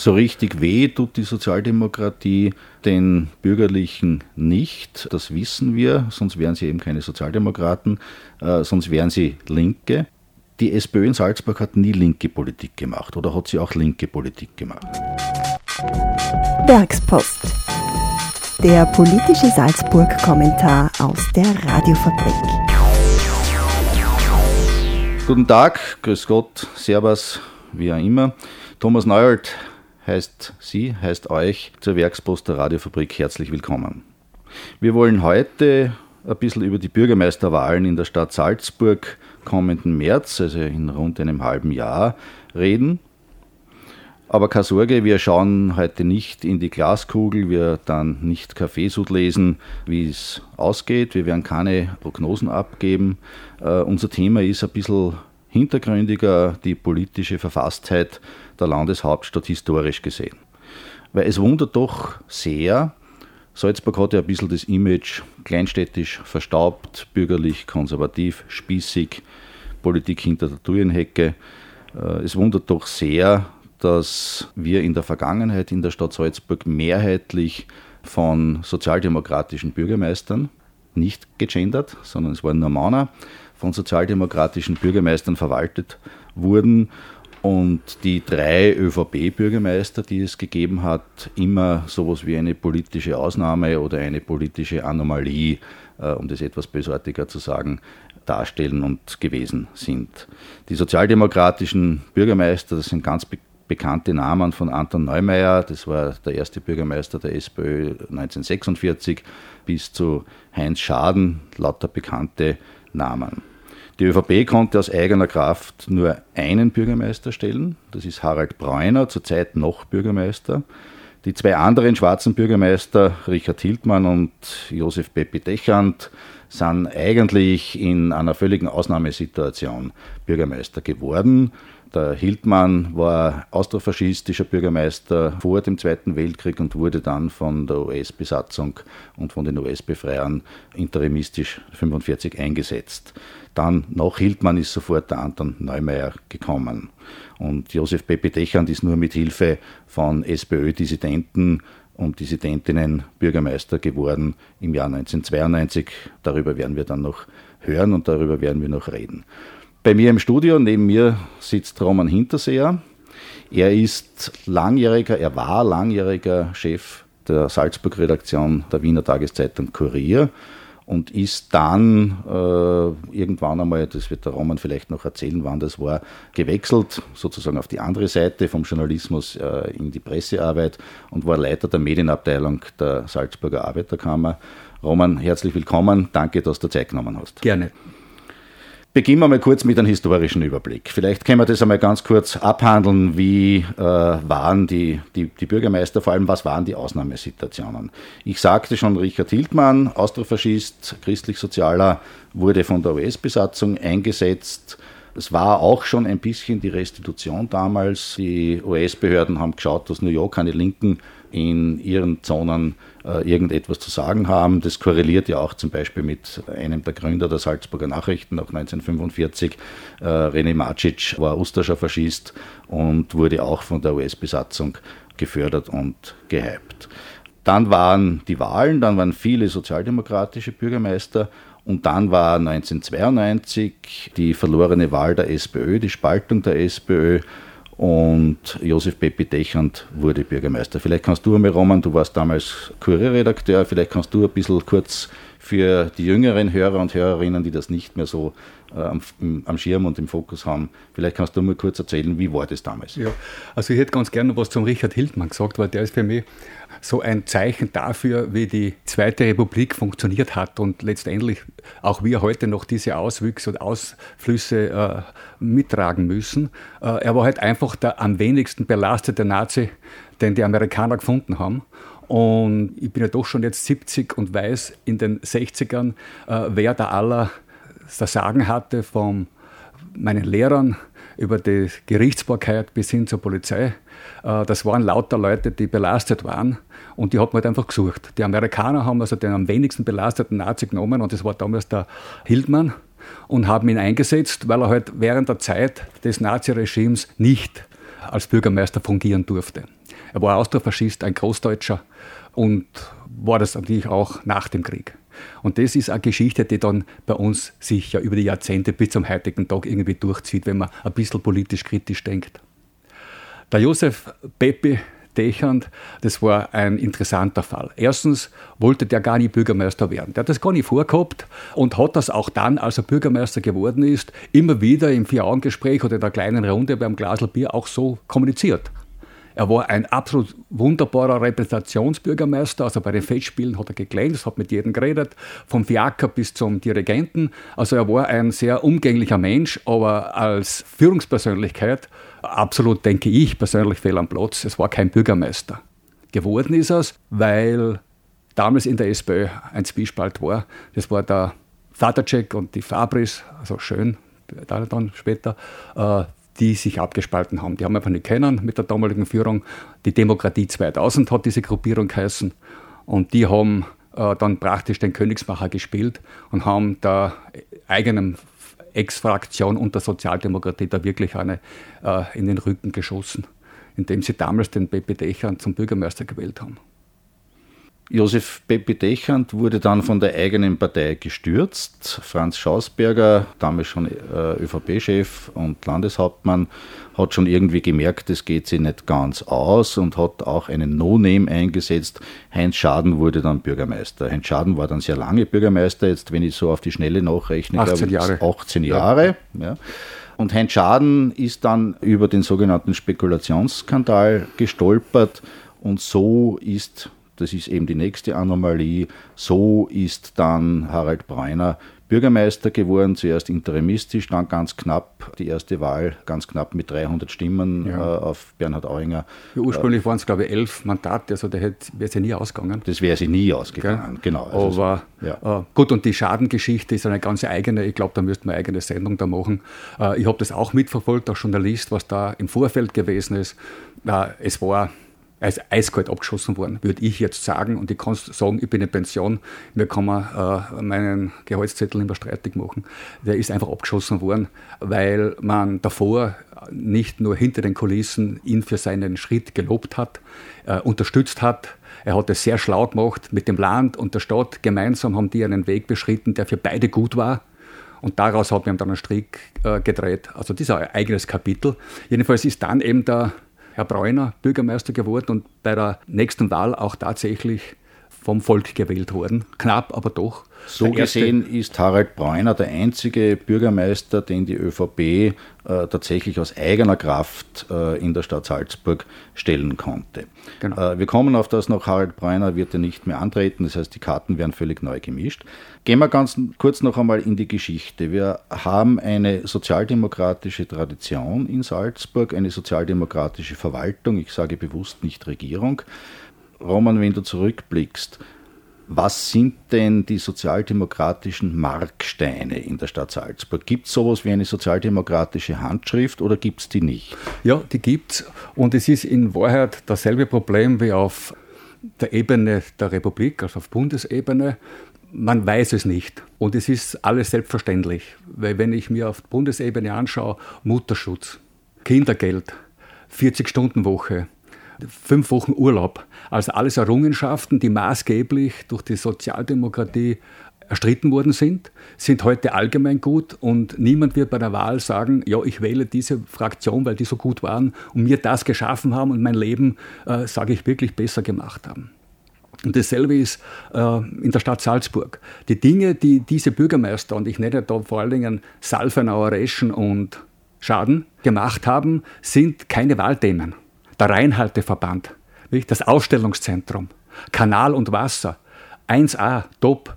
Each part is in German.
So richtig weh tut die Sozialdemokratie den Bürgerlichen nicht. Das wissen wir, sonst wären sie eben keine Sozialdemokraten, äh, sonst wären sie Linke. Die SPÖ in Salzburg hat nie linke Politik gemacht oder hat sie auch linke Politik gemacht. Werkspost. Der politische Salzburg-Kommentar aus der Radiofabrik. Guten Tag, grüß Gott, Servus, wie auch immer. Thomas Neuert heißt Sie, heißt euch zur Werkspost der Radiofabrik herzlich willkommen. Wir wollen heute ein bisschen über die Bürgermeisterwahlen in der Stadt Salzburg kommenden März, also in rund einem halben Jahr, reden. Aber keine Sorge, wir schauen heute nicht in die Glaskugel, wir dann nicht Kaffeesud lesen, wie es ausgeht. Wir werden keine Prognosen abgeben. Uh, unser Thema ist ein bisschen hintergründiger, die politische Verfasstheit der Landeshauptstadt historisch gesehen. Weil es wundert doch sehr, Salzburg hat ja ein bisschen das Image kleinstädtisch, verstaubt, bürgerlich, konservativ, spießig, Politik hinter der Türenhecke. Äh, es wundert doch sehr, dass wir in der Vergangenheit in der Stadt Salzburg mehrheitlich von sozialdemokratischen Bürgermeistern, nicht gegendert, sondern es waren nur Männer, von sozialdemokratischen Bürgermeistern verwaltet wurden und die drei ÖVP-Bürgermeister, die es gegeben hat, immer sowas wie eine politische Ausnahme oder eine politische Anomalie, äh, um das etwas bösartiger zu sagen, darstellen und gewesen sind. Die sozialdemokratischen Bürgermeister, das sind ganz be bekannte Namen von Anton Neumeier, das war der erste Bürgermeister der SPÖ 1946, bis zu Heinz Schaden, lauter bekannte Namen. Die ÖVP konnte aus eigener Kraft nur einen Bürgermeister stellen. Das ist Harald Breuner, zurzeit noch Bürgermeister. Die zwei anderen schwarzen Bürgermeister, Richard Hildmann und Josef Peppi Dechand, sind eigentlich in einer völligen Ausnahmesituation Bürgermeister geworden. Der Hildmann war austrofaschistischer Bürgermeister vor dem Zweiten Weltkrieg und wurde dann von der US-Besatzung und von den US-Befreiern interimistisch 1945 eingesetzt. Dann nach Hildmann ist sofort der Anton Neumeier gekommen. Und Josef Pepe Dechand ist nur mit Hilfe von SPÖ-Dissidenten und Dissidentinnen Bürgermeister geworden im Jahr 1992. Darüber werden wir dann noch hören und darüber werden wir noch reden. Bei mir im Studio, neben mir sitzt Roman Hinterseher. Er ist langjähriger, er war langjähriger Chef der Salzburg-Redaktion der Wiener Tageszeitung Kurier und ist dann äh, irgendwann einmal, das wird der Roman vielleicht noch erzählen, wann das war, gewechselt, sozusagen auf die andere Seite vom Journalismus äh, in die Pressearbeit und war Leiter der Medienabteilung der Salzburger Arbeiterkammer. Roman, herzlich willkommen. Danke, dass du Zeit genommen hast. Gerne. Beginnen wir mal kurz mit einem historischen Überblick. Vielleicht können wir das einmal ganz kurz abhandeln. Wie äh, waren die, die, die, Bürgermeister, vor allem was waren die Ausnahmesituationen? Ich sagte schon, Richard Hildmann, Austrofaschist, christlich-sozialer, wurde von der US-Besatzung eingesetzt. Es war auch schon ein bisschen die Restitution damals. Die US-Behörden haben geschaut, dass New York keine Linken in ihren Zonen äh, irgendetwas zu sagen haben. Das korreliert ja auch zum Beispiel mit einem der Gründer der Salzburger Nachrichten nach 1945. Äh, René Macic war ustascher Faschist und wurde auch von der US-Besatzung gefördert und gehypt. Dann waren die Wahlen, dann waren viele sozialdemokratische Bürgermeister und dann war 1992 die verlorene Wahl der SPÖ, die Spaltung der SPÖ und Josef Peppi Dechand wurde Bürgermeister. Vielleicht kannst du einmal, Roman, du warst damals Kurierredakteur, vielleicht kannst du ein bisschen kurz für die jüngeren Hörer und Hörerinnen, die das nicht mehr so äh, am, am, Schirm und im Fokus haben, vielleicht kannst du mal kurz erzählen, wie war das damals? Ja, also ich hätte ganz gerne was zum Richard Hildmann gesagt, weil der ist für mich so ein Zeichen dafür, wie die Zweite Republik funktioniert hat und letztendlich auch wir heute noch diese Auswüchse und Ausflüsse äh, mittragen müssen. Äh, er war halt einfach der am wenigsten belastete Nazi, den die Amerikaner gefunden haben. Und ich bin ja doch schon jetzt 70 und weiß in den 60ern, äh, wer da aller das Sagen hatte, von meinen Lehrern über die Gerichtsbarkeit bis hin zur Polizei. Äh, das waren lauter Leute, die belastet waren und die hat man halt einfach gesucht. Die Amerikaner haben also den am wenigsten belasteten Nazi genommen und das war damals der Hildmann und haben ihn eingesetzt, weil er halt während der Zeit des Naziregimes nicht als Bürgermeister fungieren durfte. Er war Austrofaschist, ein Großdeutscher und war das natürlich auch nach dem Krieg. Und das ist eine Geschichte, die dann bei uns sich ja über die Jahrzehnte bis zum heutigen Tag irgendwie durchzieht, wenn man ein bisschen politisch kritisch denkt. Der Josef Pepe Dechand, das war ein interessanter Fall. Erstens wollte der gar nicht Bürgermeister werden. Der hat das gar nicht vorgehabt und hat das auch dann, als er Bürgermeister geworden ist, immer wieder im Vier-Augen-Gespräch oder in der kleinen Runde beim Glasl Bier auch so kommuniziert. Er war ein absolut wunderbarer Repräsentationsbürgermeister. Also bei den Festspielen hat er geglänzt, hat mit jedem geredet, vom Fiaker bis zum Dirigenten. Also er war ein sehr umgänglicher Mensch, aber als Führungspersönlichkeit absolut, denke ich, persönlich fehl am Platz. Es war kein Bürgermeister. Geworden ist es, weil damals in der SPÖ ein Zwiespalt war. Das war der Vatercheck und die Fabris, also schön, dann später, äh, die sich abgespalten haben. Die haben einfach nicht kennen mit der damaligen Führung. Die Demokratie 2000 hat diese Gruppierung geheißen und die haben äh, dann praktisch den Königsmacher gespielt und haben der eigenen Ex-Fraktion und der Sozialdemokratie da wirklich eine äh, in den Rücken geschossen, indem sie damals den Pepe Dechern zum Bürgermeister gewählt haben. Josef Peppi Dechand wurde dann von der eigenen Partei gestürzt. Franz Schausberger, damals schon äh, ÖVP-Chef und Landeshauptmann, hat schon irgendwie gemerkt, es geht sich nicht ganz aus und hat auch einen No-Name eingesetzt. Heinz Schaden wurde dann Bürgermeister. Heinz Schaden war dann sehr lange Bürgermeister, jetzt wenn ich so auf die Schnelle nachrechne, 18 glaube ich, Jahre. 18 Jahre. Ja. ja. Und Heinz Schaden ist dann über den sogenannten Spekulationsskandal gestolpert und so ist das ist eben die nächste Anomalie. So ist dann Harald Breuner Bürgermeister geworden, zuerst interimistisch, dann ganz knapp, die erste Wahl ganz knapp mit 300 Stimmen ja. äh, auf Bernhard Auinger. Ja, ursprünglich äh, waren es, glaube ich, elf Mandate, also der wäre sie nie ausgegangen. Das wäre sie nie ausgegangen, okay. genau. Also Aber ja. äh, gut, und die Schadengeschichte ist eine ganz eigene, ich glaube, da müsste man eine eigene Sendung da machen. Äh, ich habe das auch mitverfolgt, als Journalist, was da im Vorfeld gewesen ist. Äh, es war er ist eiskalt abgeschossen worden, würde ich jetzt sagen. Und ich kann sagen, ich bin in Pension, mir kann man äh, meinen Gehaltszettel mehr streitig machen. Der ist einfach abgeschossen worden, weil man davor nicht nur hinter den Kulissen ihn für seinen Schritt gelobt hat, äh, unterstützt hat. Er hat es sehr schlau gemacht. Mit dem Land und der Stadt gemeinsam haben die einen Weg beschritten, der für beide gut war. Und daraus hat man dann einen Strick äh, gedreht. Also das ist ein eigenes Kapitel. Jedenfalls ist dann eben der Herr Bräuner Bürgermeister geworden und bei der nächsten Wahl auch tatsächlich vom Volk gewählt worden. Knapp, aber doch. So gesehen ist Harald Bräuner der einzige Bürgermeister, den die ÖVP äh, tatsächlich aus eigener Kraft äh, in der Stadt Salzburg stellen konnte. Genau. Äh, wir kommen auf das noch, Harald Bräuner wird ja nicht mehr antreten, das heißt, die Karten werden völlig neu gemischt. Gehen wir ganz kurz noch einmal in die Geschichte. Wir haben eine sozialdemokratische Tradition in Salzburg, eine sozialdemokratische Verwaltung, ich sage bewusst nicht Regierung. Roman, wenn du zurückblickst, was sind denn die sozialdemokratischen Marksteine in der Stadt Salzburg? Gibt es sowas wie eine sozialdemokratische Handschrift oder gibt es die nicht? Ja, die gibt es. Und es ist in Wahrheit dasselbe Problem wie auf der Ebene der Republik, also auf Bundesebene. Man weiß es nicht. Und es ist alles selbstverständlich. Weil wenn ich mir auf Bundesebene anschaue, Mutterschutz, Kindergeld, 40-Stunden-Woche, fünf Wochen Urlaub. Also alles Errungenschaften, die maßgeblich durch die Sozialdemokratie erstritten worden sind, sind heute allgemein gut und niemand wird bei der Wahl sagen, ja, ich wähle diese Fraktion, weil die so gut waren und mir das geschaffen haben und mein Leben, äh, sage ich, wirklich besser gemacht haben. Und dasselbe ist äh, in der Stadt Salzburg. Die Dinge, die diese Bürgermeister, und ich nenne da vor allen Dingen Salfenauer, Reschen und Schaden, gemacht haben, sind keine Wahlthemen der Reinhalteverband, das Ausstellungszentrum, Kanal und Wasser, 1A, top.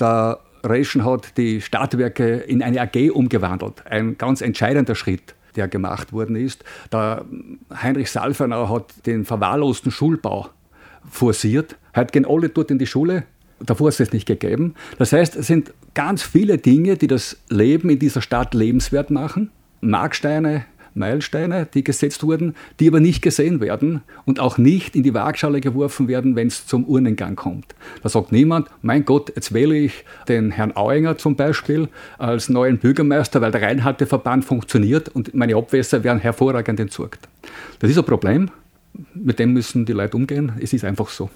Der Reschen hat die Stadtwerke in eine AG umgewandelt. Ein ganz entscheidender Schritt, der gemacht worden ist. Der Heinrich Salfenau hat den verwahrlosten Schulbau forciert. Heute gehen alle dort in die Schule. Davor ist es nicht gegeben. Das heißt, es sind ganz viele Dinge, die das Leben in dieser Stadt lebenswert machen. Marksteine, Meilensteine, die gesetzt wurden, die aber nicht gesehen werden und auch nicht in die Waagschale geworfen werden, wenn es zum Urnengang kommt. Da sagt niemand, mein Gott, jetzt wähle ich den Herrn Auinger zum Beispiel als neuen Bürgermeister, weil der Reinhalteverband funktioniert und meine Abwässer werden hervorragend entsorgt. Das ist ein Problem, mit dem müssen die Leute umgehen. Es ist einfach so.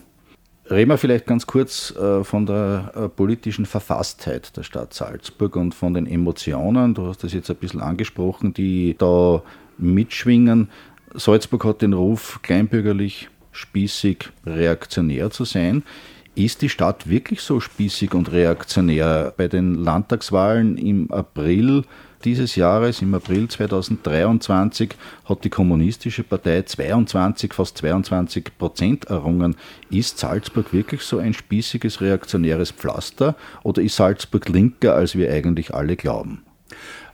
Reden wir vielleicht ganz kurz äh, von der äh, politischen Verfasstheit der Stadt Salzburg und von den Emotionen. Du hast das jetzt ein bisschen angesprochen, die da mitschwingen. Salzburg hat den Ruf, kleinbürgerlich, spießig, reaktionär zu sein. Ist die Stadt wirklich so spießig und reaktionär? Bei den Landtagswahlen im April dieses Jahres, im April 2023, hat die Kommunistische Partei 22, fast 22 Prozent errungen. Ist Salzburg wirklich so ein spießiges, reaktionäres Pflaster oder ist Salzburg linker, als wir eigentlich alle glauben?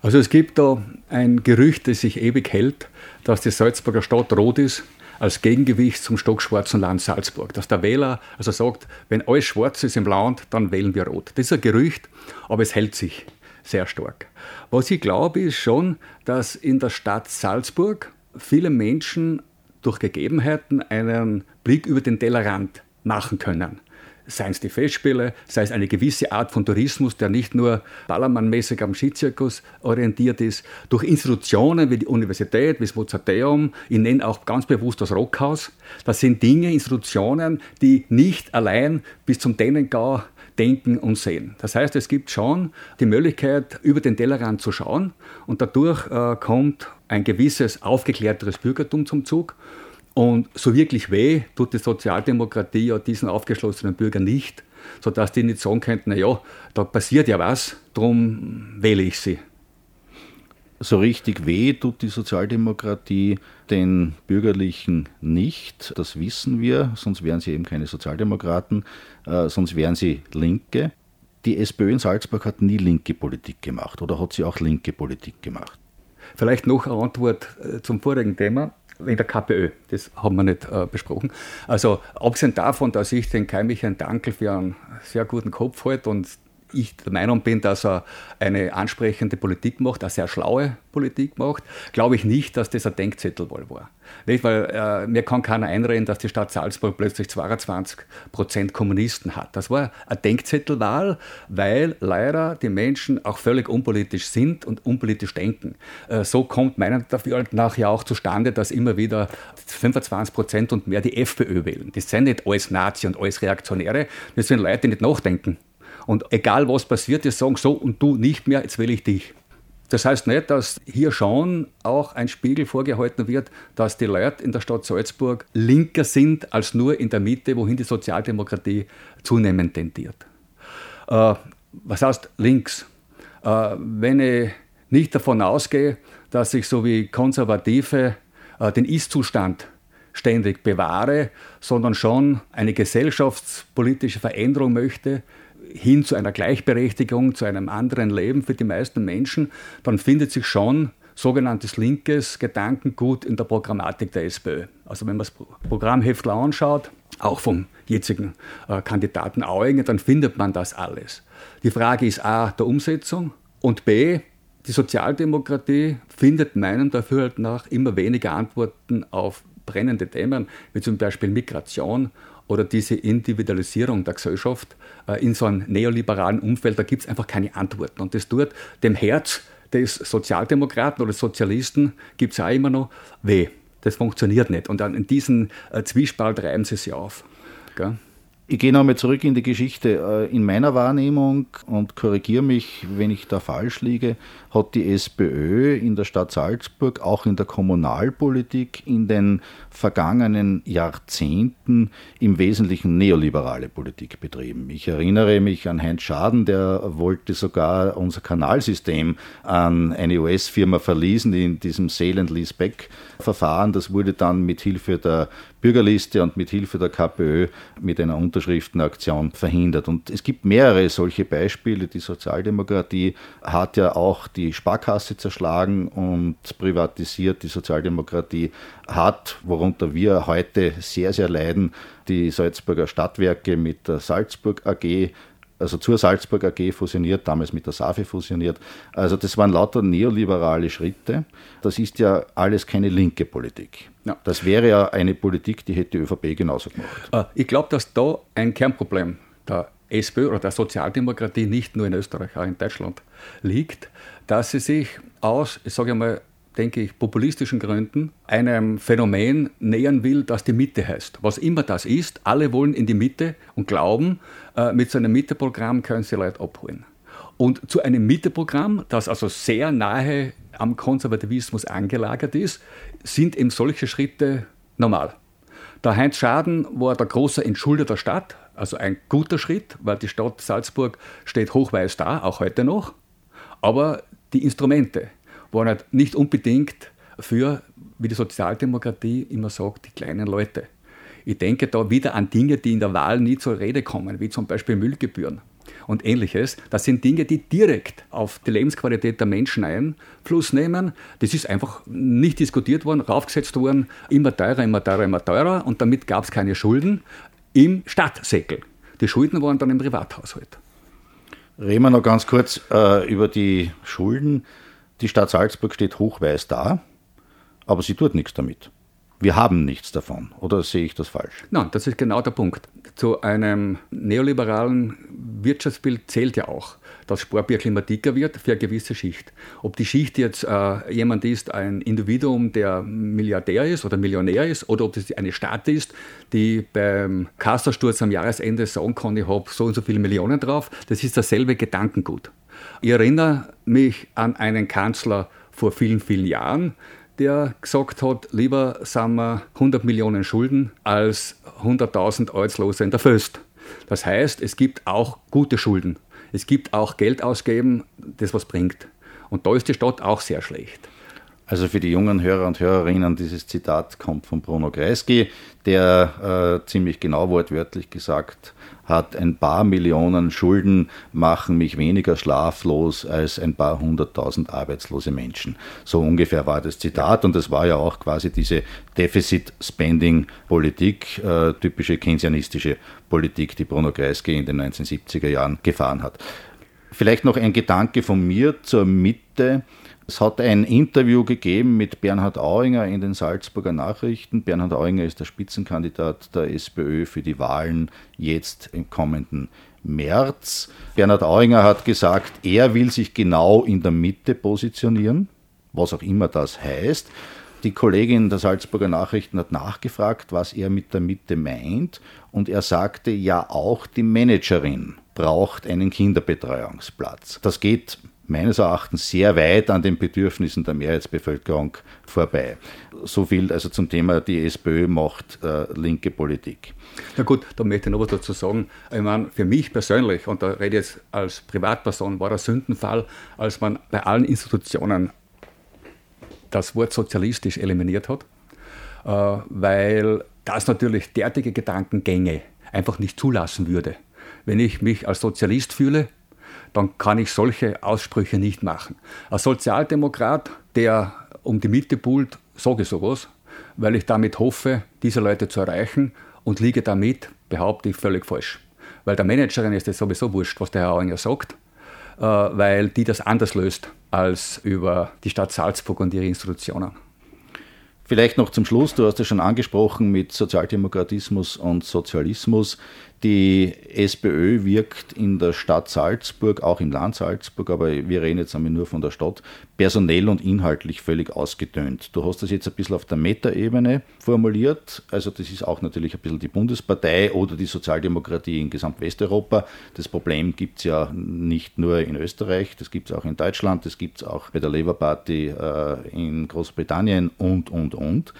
Also es gibt da ein Gerücht, das sich ewig hält, dass die Salzburger Stadt rot ist als Gegengewicht zum stockschwarzen Land Salzburg. Dass der Wähler also sagt, wenn alles schwarz ist im Land, dann wählen wir rot. Das ist ein Gerücht, aber es hält sich sehr stark. Was ich glaube, ist schon, dass in der Stadt Salzburg viele Menschen durch Gegebenheiten einen Blick über den Tellerrand machen können seien es die Festspiele, sei es eine gewisse Art von Tourismus, der nicht nur ballermannmäßig am Skizirkus orientiert ist, durch Institutionen wie die Universität, wie das Mozarteum, ich nenne auch ganz bewusst das Rockhaus. Das sind Dinge, Institutionen, die nicht allein bis zum Dänengau denken und sehen. Das heißt, es gibt schon die Möglichkeit, über den Tellerrand zu schauen und dadurch äh, kommt ein gewisses aufgeklärteres Bürgertum zum Zug und so wirklich weh tut die Sozialdemokratie ja diesen aufgeschlossenen Bürgern nicht, sodass die nicht sagen könnten, naja, da passiert ja was, darum wähle ich sie. So richtig weh tut die Sozialdemokratie den Bürgerlichen nicht, das wissen wir, sonst wären sie eben keine Sozialdemokraten, äh, sonst wären sie Linke. Die SPÖ in Salzburg hat nie linke Politik gemacht oder hat sie auch linke Politik gemacht? Vielleicht noch eine Antwort äh, zum vorigen Thema in der KPÖ. Das haben wir nicht äh, besprochen. Also abgesehen davon, dass ich den Keimichen Dankel für einen sehr guten Kopf halte und ich der Meinung bin, dass er eine ansprechende Politik macht, eine sehr schlaue Politik macht, glaube ich nicht, dass das ein Denkzettelwahl war. Nicht, weil äh, mir kann keiner einreden, dass die Stadt Salzburg plötzlich 22 Prozent Kommunisten hat. Das war eine Denkzettelwahl, weil leider die Menschen auch völlig unpolitisch sind und unpolitisch denken. Äh, so kommt meiner dafür nachher auch zustande, dass immer wieder 25 Prozent und mehr die FPÖ wählen. Das sind nicht alles Nazi und alles Reaktionäre, das sind Leute, die nicht nachdenken. Und egal was passiert, die sagen so und du nicht mehr, jetzt will ich dich. Das heißt nicht, dass hier schon auch ein Spiegel vorgehalten wird, dass die Leute in der Stadt Salzburg linker sind als nur in der Mitte, wohin die Sozialdemokratie zunehmend tendiert. Äh, was heißt links? Äh, wenn ich nicht davon ausgehe, dass ich so wie Konservative äh, den Ist-Zustand ständig bewahre, sondern schon eine gesellschaftspolitische Veränderung möchte, hin zu einer Gleichberechtigung, zu einem anderen Leben für die meisten Menschen, dann findet sich schon sogenanntes linkes Gedankengut in der Programmatik der SPÖ. Also wenn man das Programmheft anschaut, auch vom jetzigen äh, Kandidaten Auinger, dann findet man das alles. Die Frage ist A, der Umsetzung und B, die Sozialdemokratie findet meinem Dafürhalten nach immer weniger Antworten auf brennende Themen, wie zum Beispiel Migration oder diese Individualisierung der Gesellschaft äh, in so einem neoliberalen Umfeld, da gibt es einfach keine Antworten. Und das tut dem Herz des Sozialdemokraten oder Sozialisten, gibt es auch immer noch weh. Das funktioniert nicht. Und dann in diesen äh, Zwiespalt reiben sie sich auf. Gell? Ich gehe nochmal zurück in die Geschichte. Äh, in meiner Wahrnehmung, und korrigiere mich, wenn ich da falsch liege, hat die SPÖ in der Stadt Salzburg, auch in der Kommunalpolitik in den vergangenen Jahrzehnten im Wesentlichen neoliberale Politik betrieben. Ich erinnere mich an Heinz Schaden, der wollte sogar unser Kanalsystem an eine US-Firma verließen in diesem Sale and Lease Back Verfahren. Das wurde dann mit Hilfe der Bürgerliste und mit Hilfe der KPÖ mit einer Unterschriftenaktion verhindert. Und es gibt mehrere solche Beispiele. Die Sozialdemokratie hat ja auch die Sparkasse zerschlagen und privatisiert. Die Sozialdemokratie hat, worunter wir heute sehr, sehr leiden, die Salzburger Stadtwerke mit der Salzburg AG also zur Salzburg AG fusioniert, damals mit der SAFE fusioniert. Also das waren lauter neoliberale Schritte. Das ist ja alles keine linke Politik. Ja. Das wäre ja eine Politik, die hätte die ÖVP genauso gemacht. Äh, ich glaube, dass da ein Kernproblem der SPÖ oder der Sozialdemokratie nicht nur in Österreich, auch in Deutschland liegt, dass sie sich aus, ich sage mal, denke ich, populistischen Gründen einem Phänomen nähern will, das die Mitte heißt. Was immer das ist, alle wollen in die Mitte und glauben, äh, mit so einem Mitteprogramm können sie Leute abholen. Und zu einem Mitteprogramm, das also sehr nahe am Konservativismus angelagert ist, sind eben solche Schritte normal. Der Heinz Schaden war der große Entschulder der Stadt, also ein guter Schritt, weil die Stadt Salzburg steht hochweiß da, auch heute noch. Aber die Instrumente, waren halt nicht unbedingt für, wie die Sozialdemokratie immer sagt, die kleinen Leute. Ich denke da wieder an Dinge, die in der Wahl nie zur Rede kommen, wie zum Beispiel Müllgebühren und ähnliches. Das sind Dinge, die direkt auf die Lebensqualität der Menschen Einfluss nehmen. Das ist einfach nicht diskutiert worden, raufgesetzt worden, immer teurer, immer teurer, immer teurer und damit gab es keine Schulden im Stadtsäckel. Die Schulden waren dann im Privathaushalt. Reden wir noch ganz kurz äh, über die Schulden. Die Stadt Salzburg steht hochweiß da, aber sie tut nichts damit. Wir haben nichts davon, oder sehe ich das falsch? Nein, das ist genau der Punkt. Zu einem neoliberalen Wirtschaftsbild zählt ja auch, dass immer dicker wird für eine gewisse Schicht. Ob die Schicht jetzt äh, jemand ist, ein Individuum, der Milliardär ist oder Millionär ist, oder ob das eine Stadt ist, die beim Kassersturz am Jahresende sagen kann, ich habe so und so viele Millionen drauf, das ist dasselbe Gedankengut. Ich erinnere mich an einen Kanzler vor vielen, vielen Jahren, der gesagt hat, lieber sind wir 100 Millionen Schulden als 100.000 Arbeitslose in der Föst. Das heißt, es gibt auch gute Schulden. Es gibt auch Geld ausgeben, das was bringt. Und da ist die Stadt auch sehr schlecht. Also für die jungen Hörer und Hörerinnen, dieses Zitat kommt von Bruno Kreisky, der äh, ziemlich genau wortwörtlich gesagt hat, ein paar Millionen Schulden machen mich weniger schlaflos als ein paar hunderttausend arbeitslose Menschen. So ungefähr war das Zitat und das war ja auch quasi diese Deficit-Spending-Politik, äh, typische keynesianistische Politik, die Bruno Kreisky in den 1970er Jahren gefahren hat. Vielleicht noch ein Gedanke von mir zur Mitte es hat ein Interview gegeben mit Bernhard Auinger in den Salzburger Nachrichten. Bernhard Auinger ist der Spitzenkandidat der SPÖ für die Wahlen jetzt im kommenden März. Bernhard Auinger hat gesagt, er will sich genau in der Mitte positionieren, was auch immer das heißt. Die Kollegin der Salzburger Nachrichten hat nachgefragt, was er mit der Mitte meint, und er sagte, ja, auch die Managerin braucht einen Kinderbetreuungsplatz. Das geht meines Erachtens sehr weit an den Bedürfnissen der Mehrheitsbevölkerung vorbei. So viel also zum Thema, die SPÖ macht äh, linke Politik. Na gut, da möchte ich noch was dazu sagen. Ich meine, für mich persönlich, und da rede ich jetzt als Privatperson, war der Sündenfall, als man bei allen Institutionen das Wort sozialistisch eliminiert hat, äh, weil das natürlich derartige Gedankengänge einfach nicht zulassen würde. Wenn ich mich als Sozialist fühle, dann kann ich solche Aussprüche nicht machen. Als Sozialdemokrat, der um die Mitte pult, sage ich sowas, weil ich damit hoffe, diese Leute zu erreichen und liege damit, behaupte ich, völlig falsch. Weil der Managerin ist es sowieso wurscht, was der Herr Auinger sagt, äh, weil die das anders löst als über die Stadt Salzburg und ihre Institutionen. Vielleicht noch zum Schluss, du hast es schon angesprochen mit Sozialdemokratismus und Sozialismus. Die SPÖ wirkt in der Stadt Salzburg, auch im Land Salzburg, aber wir reden jetzt einmal nur von der Stadt, personell und inhaltlich völlig ausgedünnt. Du hast das jetzt ein bisschen auf der Metaebene formuliert. Also das ist auch natürlich ein bisschen die Bundespartei oder die Sozialdemokratie in Gesamtwesteuropa. Das Problem gibt es ja nicht nur in Österreich, das gibt es auch in Deutschland, das gibt es auch bei der Labour Party äh, in Großbritannien und, und, und.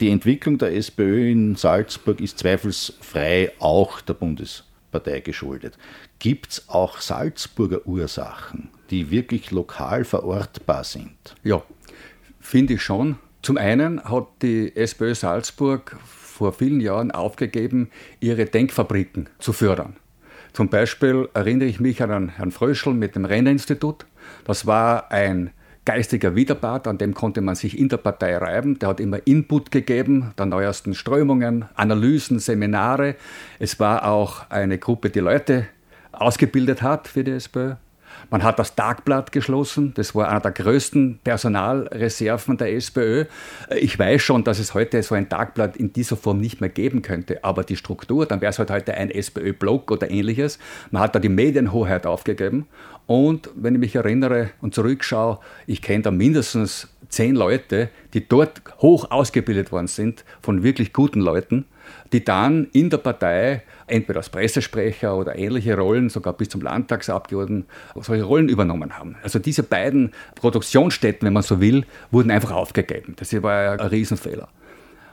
Die Entwicklung der SPÖ in Salzburg ist zweifelsfrei auch der Bundespartei geschuldet. Gibt es auch Salzburger Ursachen, die wirklich lokal verortbar sind? Ja, finde ich schon. Zum einen hat die SPÖ Salzburg vor vielen Jahren aufgegeben, ihre Denkfabriken zu fördern. Zum Beispiel erinnere ich mich an Herrn Fröschel mit dem Rennerinstitut. Das war ein geistiger Widerpart, an dem konnte man sich in der Partei reiben. Der hat immer Input gegeben, der neuesten Strömungen, Analysen, Seminare. Es war auch eine Gruppe, die Leute ausgebildet hat für die SPÖ. Man hat das Tagblatt geschlossen. Das war einer der größten Personalreserven der SPÖ. Ich weiß schon, dass es heute so ein Tagblatt in dieser Form nicht mehr geben könnte. Aber die Struktur, dann wäre es halt heute ein SPÖ-Blog oder ähnliches. Man hat da die Medienhoheit aufgegeben. Und wenn ich mich erinnere und zurückschaue, ich kenne da mindestens zehn Leute, die dort hoch ausgebildet worden sind, von wirklich guten Leuten, die dann in der Partei entweder als Pressesprecher oder ähnliche Rollen, sogar bis zum Landtagsabgeordneten, solche Rollen übernommen haben. Also diese beiden Produktionsstätten, wenn man so will, wurden einfach aufgegeben. Das war ein Riesenfehler.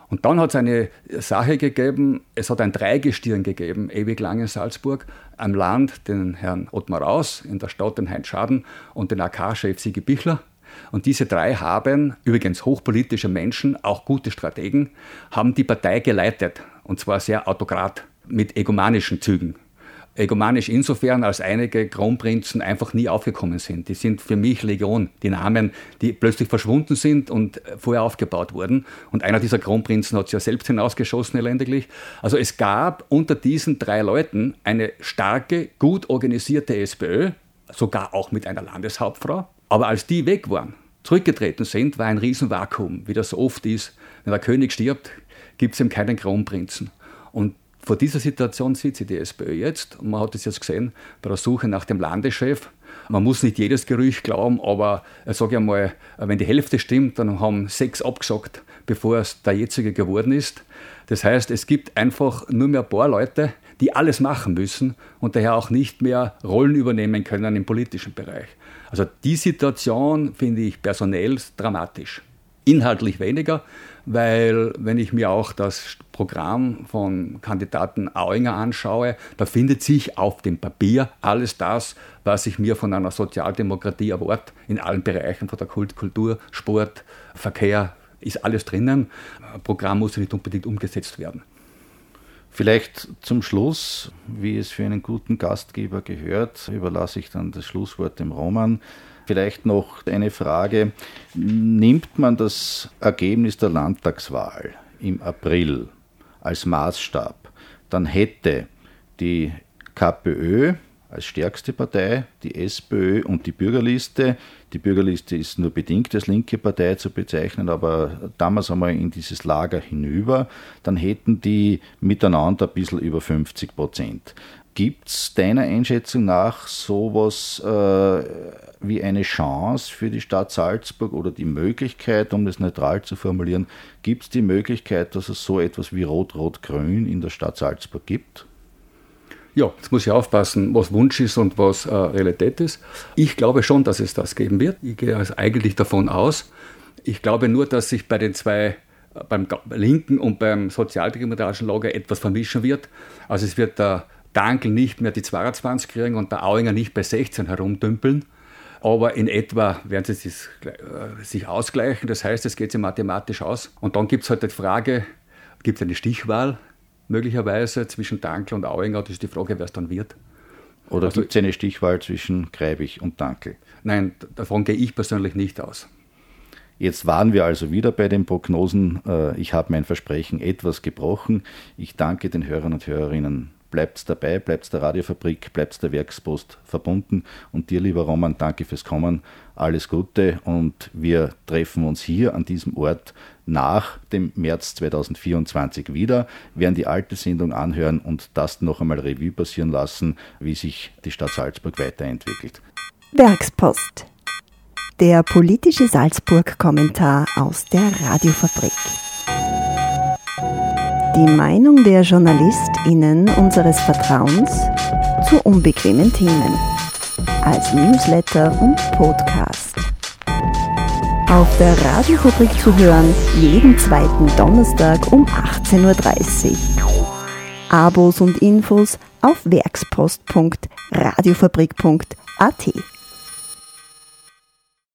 Und dann hat es eine Sache gegeben, es hat ein Dreigestirn gegeben, ewig lang in Salzburg, am Land den Herrn Ottmar Raus, in der Stadt den Heinz Schaden und den AK-Chef Sigi Bichler. Und diese drei haben, übrigens hochpolitische Menschen, auch gute Strategen, haben die Partei geleitet. Und zwar sehr autokrat mit egomanischen Zügen. Egomanisch insofern, als einige Kronprinzen einfach nie aufgekommen sind. Die sind für mich Legion, die Namen, die plötzlich verschwunden sind und vorher aufgebaut wurden. Und einer dieser Kronprinzen hat sich ja selbst hinausgeschossen, elendiglich. Also es gab unter diesen drei Leuten eine starke, gut organisierte SPÖ, sogar auch mit einer Landeshauptfrau. Aber als die weg waren, zurückgetreten sind, war ein Riesenvakuum, wie das so oft ist. Wenn der König stirbt, gibt es ihm keinen Kronprinzen. Und vor dieser Situation sich die SPÖ jetzt. Und man hat es jetzt gesehen bei der Suche nach dem Landeschef. Man muss nicht jedes Gerücht glauben, aber äh, sage ich mal, wenn die Hälfte stimmt, dann haben sechs abgesagt, bevor es der jetzige geworden ist. Das heißt, es gibt einfach nur mehr ein paar Leute, die alles machen müssen und daher auch nicht mehr Rollen übernehmen können im politischen Bereich. Also die Situation finde ich personell dramatisch. Inhaltlich weniger, weil wenn ich mir auch das Programm von Kandidaten Auinger anschaue, da findet sich auf dem Papier alles das, was ich mir von einer Sozialdemokratie erwarte, in allen Bereichen, von der Kult, Kultur, Sport, Verkehr, ist alles drinnen. Ein Programm muss nicht unbedingt umgesetzt werden. Vielleicht zum Schluss, wie es für einen guten Gastgeber gehört, überlasse ich dann das Schlusswort dem Roman. Vielleicht noch eine Frage. Nimmt man das Ergebnis der Landtagswahl im April als Maßstab, dann hätte die KPÖ als stärkste Partei, die SPÖ und die Bürgerliste. Die Bürgerliste ist nur bedingt als linke Partei zu bezeichnen, aber damals einmal in dieses Lager hinüber, dann hätten die miteinander ein bisschen über 50 Prozent. Gibt es deiner Einschätzung nach sowas äh, wie eine Chance für die Stadt Salzburg oder die Möglichkeit, um das neutral zu formulieren, gibt es die Möglichkeit, dass es so etwas wie Rot-Rot-Grün in der Stadt Salzburg gibt? Ja, jetzt muss ich aufpassen, was Wunsch ist und was äh, Realität ist. Ich glaube schon, dass es das geben wird. Ich gehe also eigentlich davon aus. Ich glaube nur, dass sich bei den zwei äh, beim linken und beim sozialdemokratischen Lager etwas vermischen wird. Also es wird der Dankel nicht mehr die 22 kriegen und der Auinger nicht bei 16 herumdümpeln. Aber in etwa werden sie sich, äh, sich ausgleichen. Das heißt, es geht sich mathematisch aus. Und dann gibt es halt die Frage, gibt es eine Stichwahl möglicherweise zwischen Dankel und Auinger? Das ist die Frage, wer es dann wird. Oder also, gibt es eine Stichwahl zwischen Greibig und Dankel? Nein, davon gehe ich persönlich nicht aus. Jetzt waren wir also wieder bei den Prognosen. Äh, ich habe mein Versprechen etwas gebrochen. Ich danke den Hörern und Hörerinnen bleibt dabei, bleibt der Radiofabrik, bleibt der Werkspost verbunden. Und dir, lieber Roman, danke fürs Kommen. Alles Gute und wir treffen uns hier an diesem Ort nach dem März 2024 wieder, werden die alte Sendung anhören und das noch einmal Revue passieren lassen, wie sich die Stadt Salzburg weiterentwickelt. Werkspost. Der politische Salzburg-Kommentar aus der Radiofabrik. Die Meinung der JournalistInnen unseres Vertrauens zu unbequemen Themen. Als Newsletter und Podcast. Auf der Radiofabrik zu hören, jeden zweiten Donnerstag um 18.30 Uhr. Abos und Infos auf werkspost.radiofabrik.at.